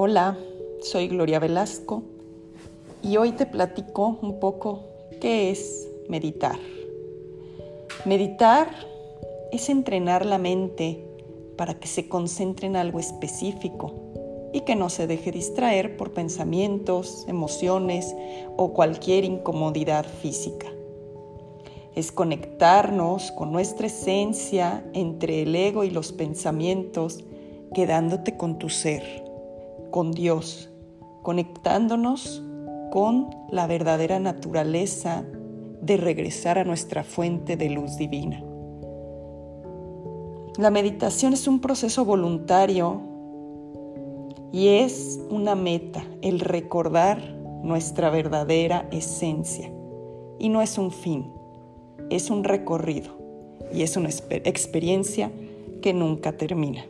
Hola, soy Gloria Velasco y hoy te platico un poco qué es meditar. Meditar es entrenar la mente para que se concentre en algo específico y que no se deje distraer por pensamientos, emociones o cualquier incomodidad física. Es conectarnos con nuestra esencia entre el ego y los pensamientos, quedándote con tu ser con Dios, conectándonos con la verdadera naturaleza de regresar a nuestra fuente de luz divina. La meditación es un proceso voluntario y es una meta, el recordar nuestra verdadera esencia. Y no es un fin, es un recorrido y es una experiencia que nunca termina.